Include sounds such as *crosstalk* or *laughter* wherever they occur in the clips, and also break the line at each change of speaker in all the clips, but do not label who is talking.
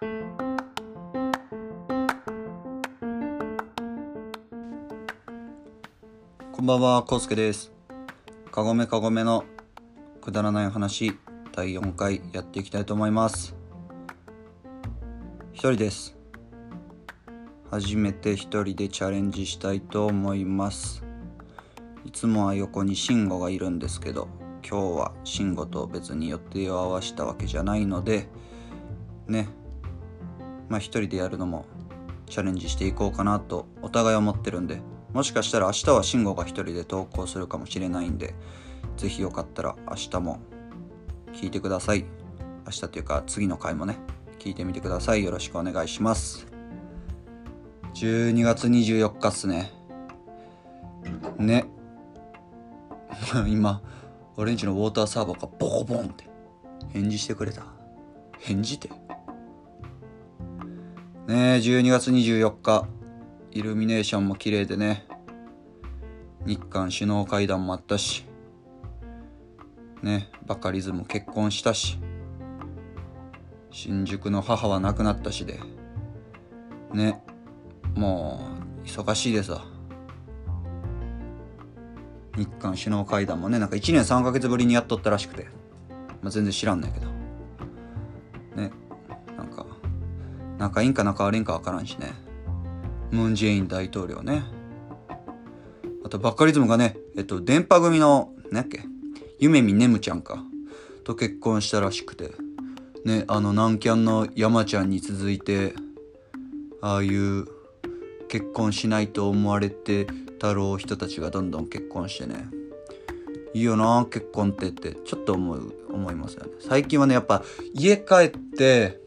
こんばんは、コウスケです。かごめかごめのくだらない話第4回やっていきたいと思います。一人です。初めて一人でチャレンジしたいと思います。いつもは横に慎吾がいるんですけど、今日は慎吾と別に予定を合わしたわけじゃないので、ね、まあ一人でやるのもチャレンジしていこうかなとお互い思ってるんで、もしかしたら明日は慎吾が一人で投稿するかもしれないんで、ぜひよかったら明日も聞いてください。明日というか次の回もね、聞いてみてください。よろしくお願いします。12月24日っすね。ね。*laughs* 今、俺んちのウォーターサーバーがボコボンって返事してくれた。返事ってね、12月24日、イルミネーションも綺麗でね、日韓首脳会談もあったし、ね、バカリズム結婚したし、新宿の母は亡くなったしで、ね、もう、忙しいですわ。日韓首脳会談もね、なんか1年3ヶ月ぶりにやっとったらしくて、まあ、全然知らんねんけど、仲いいんか仲悪いんかわからんしね。ムン・ジェイン大統領ね。あと、バッカリズムがね、えっと、電波組の、なんやっけ、夢見ねむちゃんか、と結婚したらしくて、ね、あの、南キャンの山ちゃんに続いて、ああいう、結婚しないと思われてたろう人たちがどんどん結婚してね。いいよな、結婚ってって、ちょっと思う、思いますよね。最近はね、やっぱ、家帰って、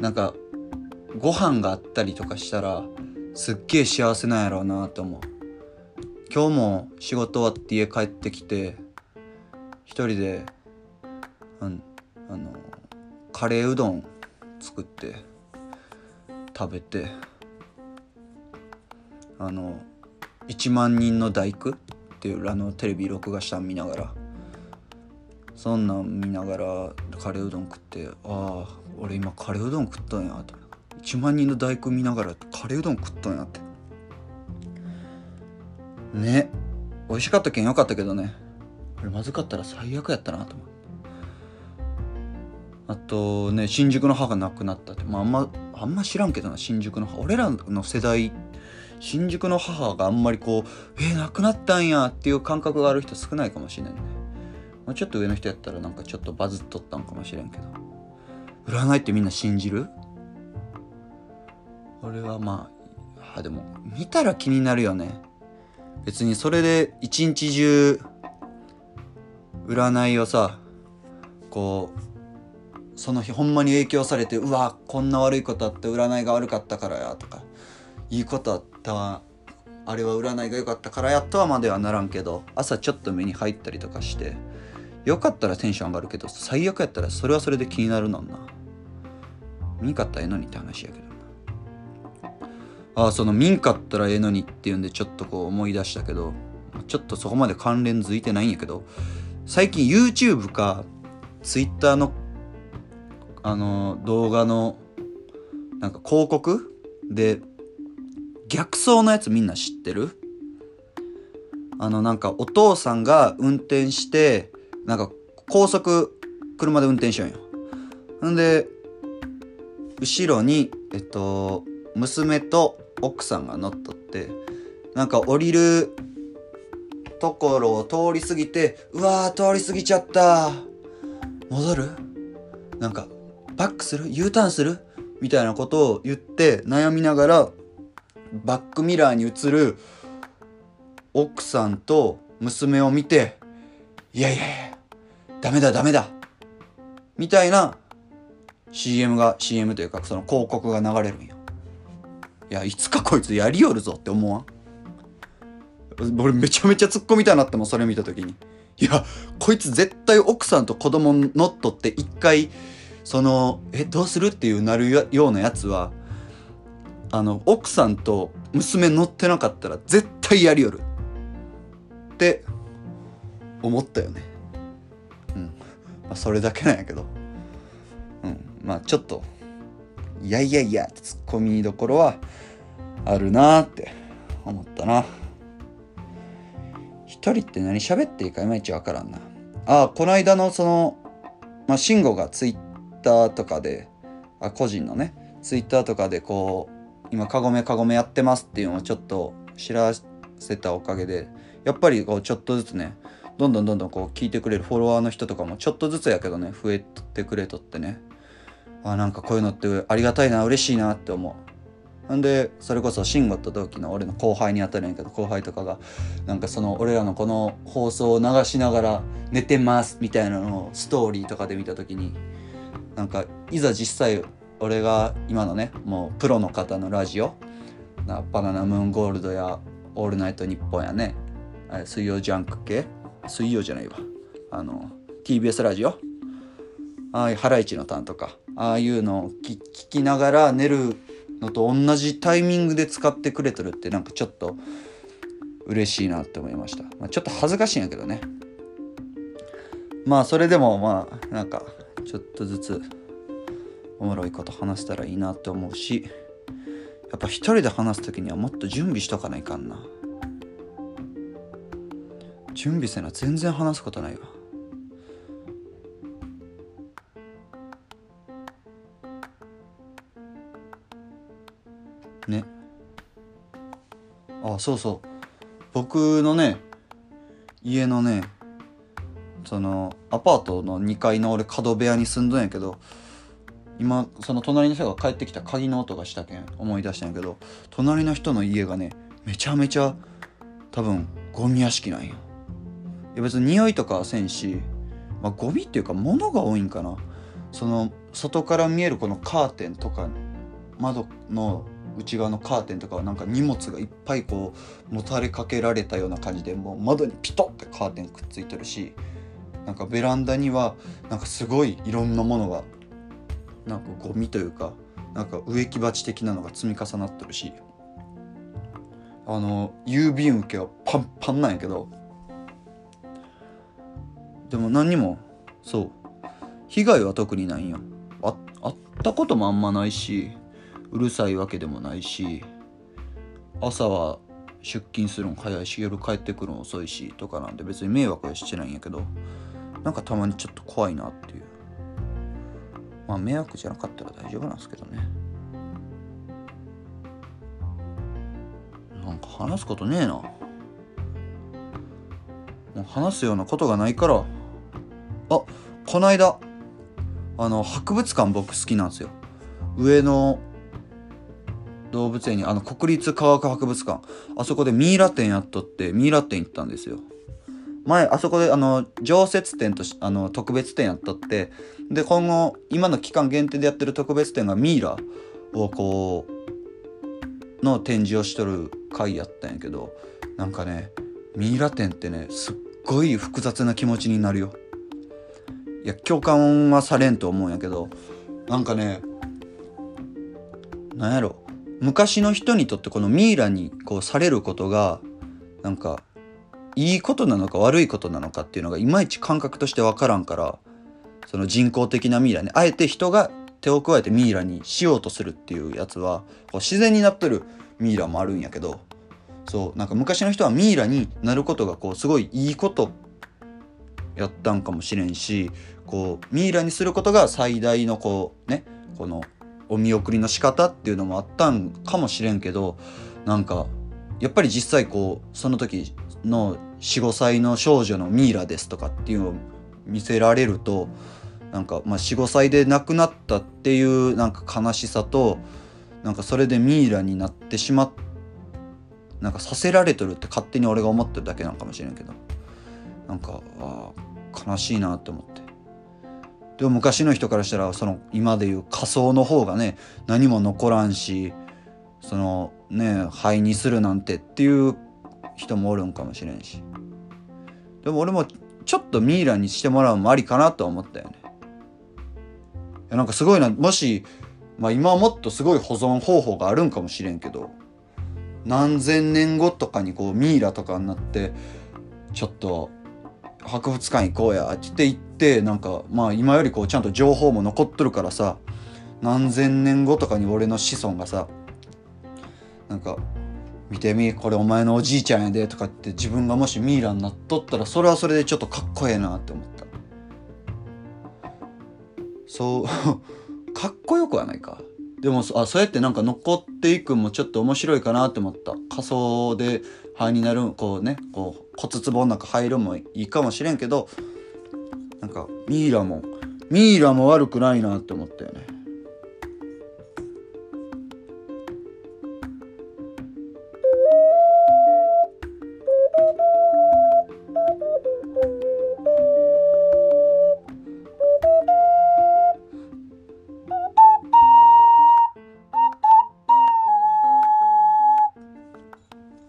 なんか、ご飯があったりとかしたらすっげえ幸せなんやろうなと思う。今日も仕事終わって家帰ってきて一人であのあのカレーうどん作って食べてあの「1万人の大工」っていうあのテレビ録画したん見ながらそんなん見ながらカレーうどん食ってああ俺今カレーうどん食ったんやと。1万人の大工見ながらカレーうどん食ったんやって。ね。美味しかったけんよかったけどね。これまずかったら最悪やったなと思ってあとね新宿の歯がなくなったって。まああんまあんま知らんけどな新宿の歯俺らの世代新宿の母があんまりこうえー、亡くなったんやっていう感覚がある人少ないかもしれんね、まあ、ちょっと上の人やったらなんかちょっとバズっとったんかもしれんけど。占いってみんな信じる？俺はまああでも見たら気になるよね。別にそれで一日中占いをさこうその日ほんまに影響されてうわこんな悪いことあって占いが悪かったからやとかいいことあったわあれは占いが良かったからやとはまではならんけど朝ちょっと目に入ったりとかしてよかったらテンション上がるけど最悪やったらそれはそれで気になるのんな。見んかったらええのにって話やけど。ああその見んかったらええのにっていうんでちょっとこう思い出したけどちょっとそこまで関連づいてないんやけど最近 YouTube か Twitter のあの動画のなんか広告？で逆走のやつみんな知ってる？あのなんかお父さんが運転してなんか高速車で運転しようんよ。んで後ろにえっと娘と奥さんが乗っとってなんか降りるところを通り過ぎてうわー通り過ぎちゃった。戻る？なんかバックする ?U ターンする？みたいなことを言って悩みながらバックミラーに映る奥さんと娘を見ていやいやいやダメだダメだ。みたいな CM が CM というかその広告が流れるんよ。いやいつかこいつやりよるぞって思わん？俺めちゃめちゃ突っ込みたいなってもそれ見た時に。いやこいつ絶対奥さんと子供乗っとって一回そのえどうするっていうなるようなやつはあの奥さんと娘乗ってなかったら絶対やりよる。って思ったよね。うん。まあそれだけなんやけど。うん。まあちょっといやいやいやツッコミどころはあるなって思ったな。一人って何喋っていいかいまいちわからんな。あこの間のそのまあ慎吾がツイッターとかであ個人のねツイッターとかでこう今カゴメカゴメやってますっていうのをちょっと知らせたおかげでやっぱりこうちょっとずつねどんどんどんどんこう聞いてくれるフォロワーの人とかもちょっとずつやけどね増えてくれとってね。あなんかこういうのってありがたいな嬉しいなって思う。なんでそれこそ慎吾と同期の俺の後輩にあたるんやけど後輩とかがなんかその俺らのこの放送を流しながら寝てますみたいなのをストーリーとかで見た時になんかいざ実際俺が今のねもうプロの方のラジオなバナナムーンゴールドやオールナイトニッポンやね水曜ジャンク系？水曜じゃないわ。あの TBS ラジオ？ああいうハライチのターンとかああいうのを聞きながら寝るのと同じタイミングで使ってくれてるってなんかちょっと嬉しいなって思いました、まあ、ちょっと恥ずかしいんやけどね。まあそれでもまあなんかちょっとずつおもろいこと話せたらいいなって思うしやっぱ一人で話す時にはもっと準備しとかないかんな。準備せな全然話すことないわ。ね。あそうそう。僕のね家のねそのアパートの2階の俺角部屋に住んどんやけど今その隣の人が帰ってきた鍵の音がしたけん思い出したんやけど隣の人の家がねめちゃめちゃ多分ゴミ屋敷なんよいや別に匂いとかはせんし、まあ、ゴミっていうか物が多いんかな。その外から見えるこのカーテンとか窓の内側のカーテンとかはなんか荷物がいっぱいこうもたれかけられたような感じでもう窓にピトってカーテンくっついてるしなんかベランダにはなんかすごいいろんなものがなんかゴミというかなんか植木鉢的なのが積み重なってるしあの郵便受けはパンパンなんやけどでも何にもそう被害は特にないんよああったこともあんまないしうるさいわけでもないし朝は出勤するの早いし夜帰ってくるの遅いしとかなんで別に迷惑はしてないんやけどなんかたまにちょっと怖いなっていう。まあ迷惑じゃなかったら大丈夫なんですけどね。なんか話すことねえな。もう話すようなことがないから。あこの間あの博物館僕好きなんですよ。上野動物園にあの国立科学博物館。あそこでミイラ展やっとってミイラ展行ったんですよ。前あそこであの常設展とあの特別展やっとってで今後今の期間限定でやってる特別展がミイラをこうの展示をしとる回やったんやけどなんかねミイラ展ってねすっごい複雑な気持ちになるよ。いや共感はされんと思うんやけどなんかねなんやろ。昔の人にとってこのミイラにこうされることがなんかいいことなのか悪いことなのかっていうのがいまいち感覚として分からんからその人工的なミイラねあえて人が手を加えてミイラにしようとするっていうやつはこう自然になっとるミイラもあるんやけどそうなんか昔の人はミイラになることがこうすごいいいことやったんかもしれんしこうミイラにすることが最大のこうねこのお見送りの仕方っていうのもあったんかもしれんけどなんかやっぱり実際こうその時の45歳の少女のミイラですとかっていうのを見せられるとなんか、まあ、45歳で亡くなったっていうなんか悲しさとなんかそれでミイラになってしまっなんかさせられとるって勝手に俺が思ってるだけなんかもしれんけどなんかあ悲しいなって思って。でも昔の人からしたらその今でいう仮想の方がね何も残らんしそのね灰にするなんてっていう人もおるんかもしれんし。でも俺もちょっとミイラにしてもらうのもありかなと思ったよね。いやなんかすごいなもし、まあ、今はもっとすごい保存方法があるんかもしれんけど何千年後とかにこうミイラとかになってちょっと博物館行こうやって言ってなんかまあ今よりこうちゃんと情報も残っとるからさ何千年後とかに俺の子孫がさなんか「見てみこれお前のおじいちゃんやで」とかって自分がもしミイラになっとったらそれはそれでちょっとかっこええなって思った。そう *laughs* かっこよくはないか。でもあそうやってなんか残っていくんもちょっと面白いかなって思った。仮想で肺になるこうねこう骨壺の中入るもいいかもしれんけどなんかミイラもミイラも悪くないなって思ったよね。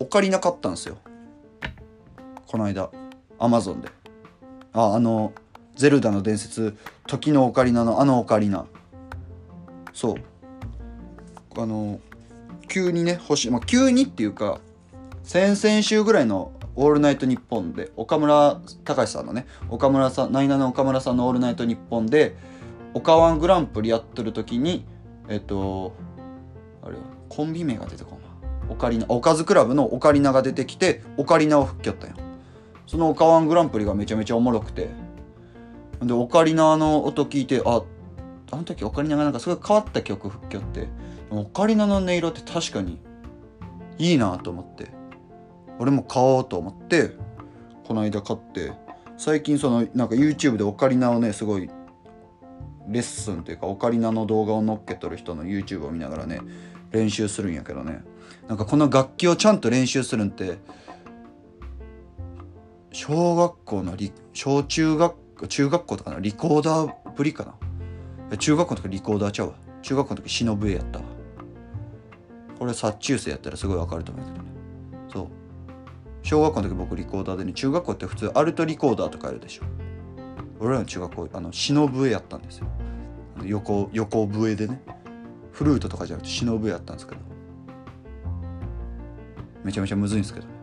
オカリナ買ったんですよ。この間アマゾンで。ああの「ゼルダの伝説時のオカリナ」のあのオカリナ。そう。あの急にね欲しい、まあ、急にっていうか先々週ぐらいの「オールナイトニッポン」で岡村隆史さんのね岡村さんナイナの岡村さんの「オールナイトニッポン」で「オカワングランプリ」やってる時にえっとあれコンビ名が出てこんわオカリナおかずクラブのオカリナが出てきてオカリナを吹きよったんよ。そのオカワングランプリがめちゃめちゃおもろくて。でオカリナの音聞いてああの時オカリナがなんかすごい変わった曲吹きよってオカリナの音色って確かにいいなと思って。俺も買おうと思ってこの間買って。最近そのなんか YouTube でオカリナをねすごいレッスンというかオカリナの動画を載っけとる人の YouTube を見ながらね練習するんやけどね。なんかこの楽器をちゃんと練習するんって小学校の小中学中学校とかのリコーダーぶりかな？中学校の時リコーダーちゃうわ。中学校の時忍笛やったわ。これ殺虫生やったらすごいわかると思うけどね。そう。小学校の時僕リコーダーでね中学校って普通アルトリコーダーとかあるでしょ。俺らの中学校あの忍笛やったんですよ。横横笛でね。フルートとかじゃなくて忍笛やったんですけど。めちゃめちゃむずいんですけど。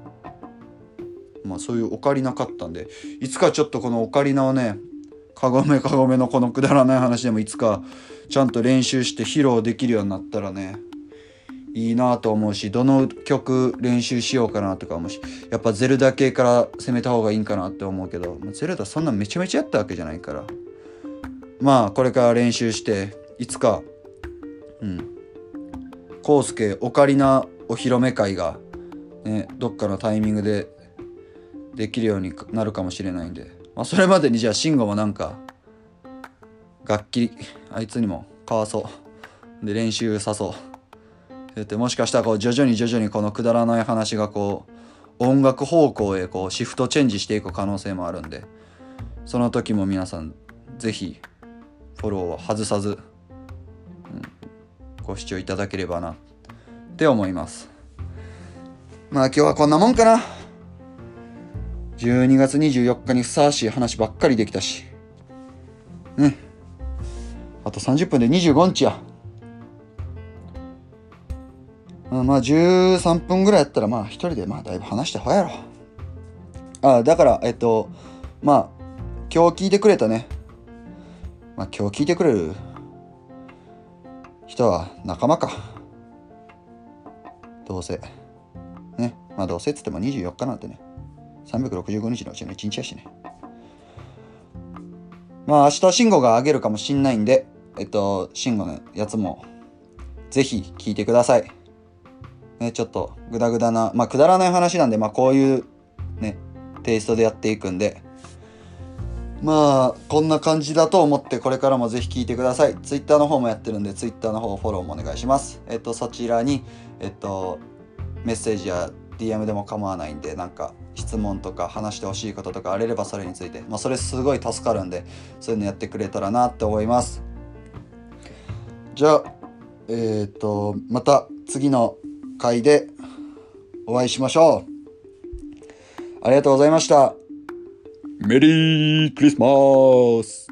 まあそういうオカリナ買ったんでいつかちょっとこのオカリナをねカゴメカゴメのこのくだらない話でもいつかちゃんと練習して披露できるようになったらねいいなと思うしどの曲練習しようかなとか思うしやっぱゼルダ系から攻めた方がいいんかなって思うけどゼルダそんなめちゃめちゃやったわけじゃないから。まあこれから練習していつかうん。康介オカリナお披露目会がねどっかのタイミングでできるようになるかもしれないんで、まあ、それまでにじゃあ慎吾もなんか楽器あいつにも買わそう。で練習さそう。ってもしかしたらこう徐々に徐々にこのくだらない話がこう音楽方向へこうシフトチェンジしていく可能性もあるんで。その時も皆さん是非フォローを外さず、うん、ご視聴いただければなって思います。まあ今日はこんなもんかな。12月24日にふさわしい話ばっかりできたし。ねあと30分で25日や。まあ13分ぐらいやったらまあ一人でまあだいぶ話してほやろ。あだからえっとまあ今日聞いてくれたね。まあ今日聞いてくれる人は仲間か。どうせ。ね。まあどうせっつっても24日なんてね。365日のうちの1日やしねまあ明日慎吾があげるかもしんないんでえっと慎吾のやつもぜひ聞いてくださいね、ちょっとグダグダな、まあくだらない話なんで、まあこういうね、テイストでやっていくんで、まあこんな感じだと思ってこれからもぜひ聞いてください。Twitter の方もやってるんで、Twitter の方フォローもお願いします。えっと、そちらに、えっと、メッセージや DM でも構わないんで、なんか質問とか話してほしいこととかあれればそれについて、まあそれすごい助かるんで、そういうのやってくれたらなって思います。じゃあ、えっ、と、また次の回でお会いしましょう。ありがとうございました。メリークリスマス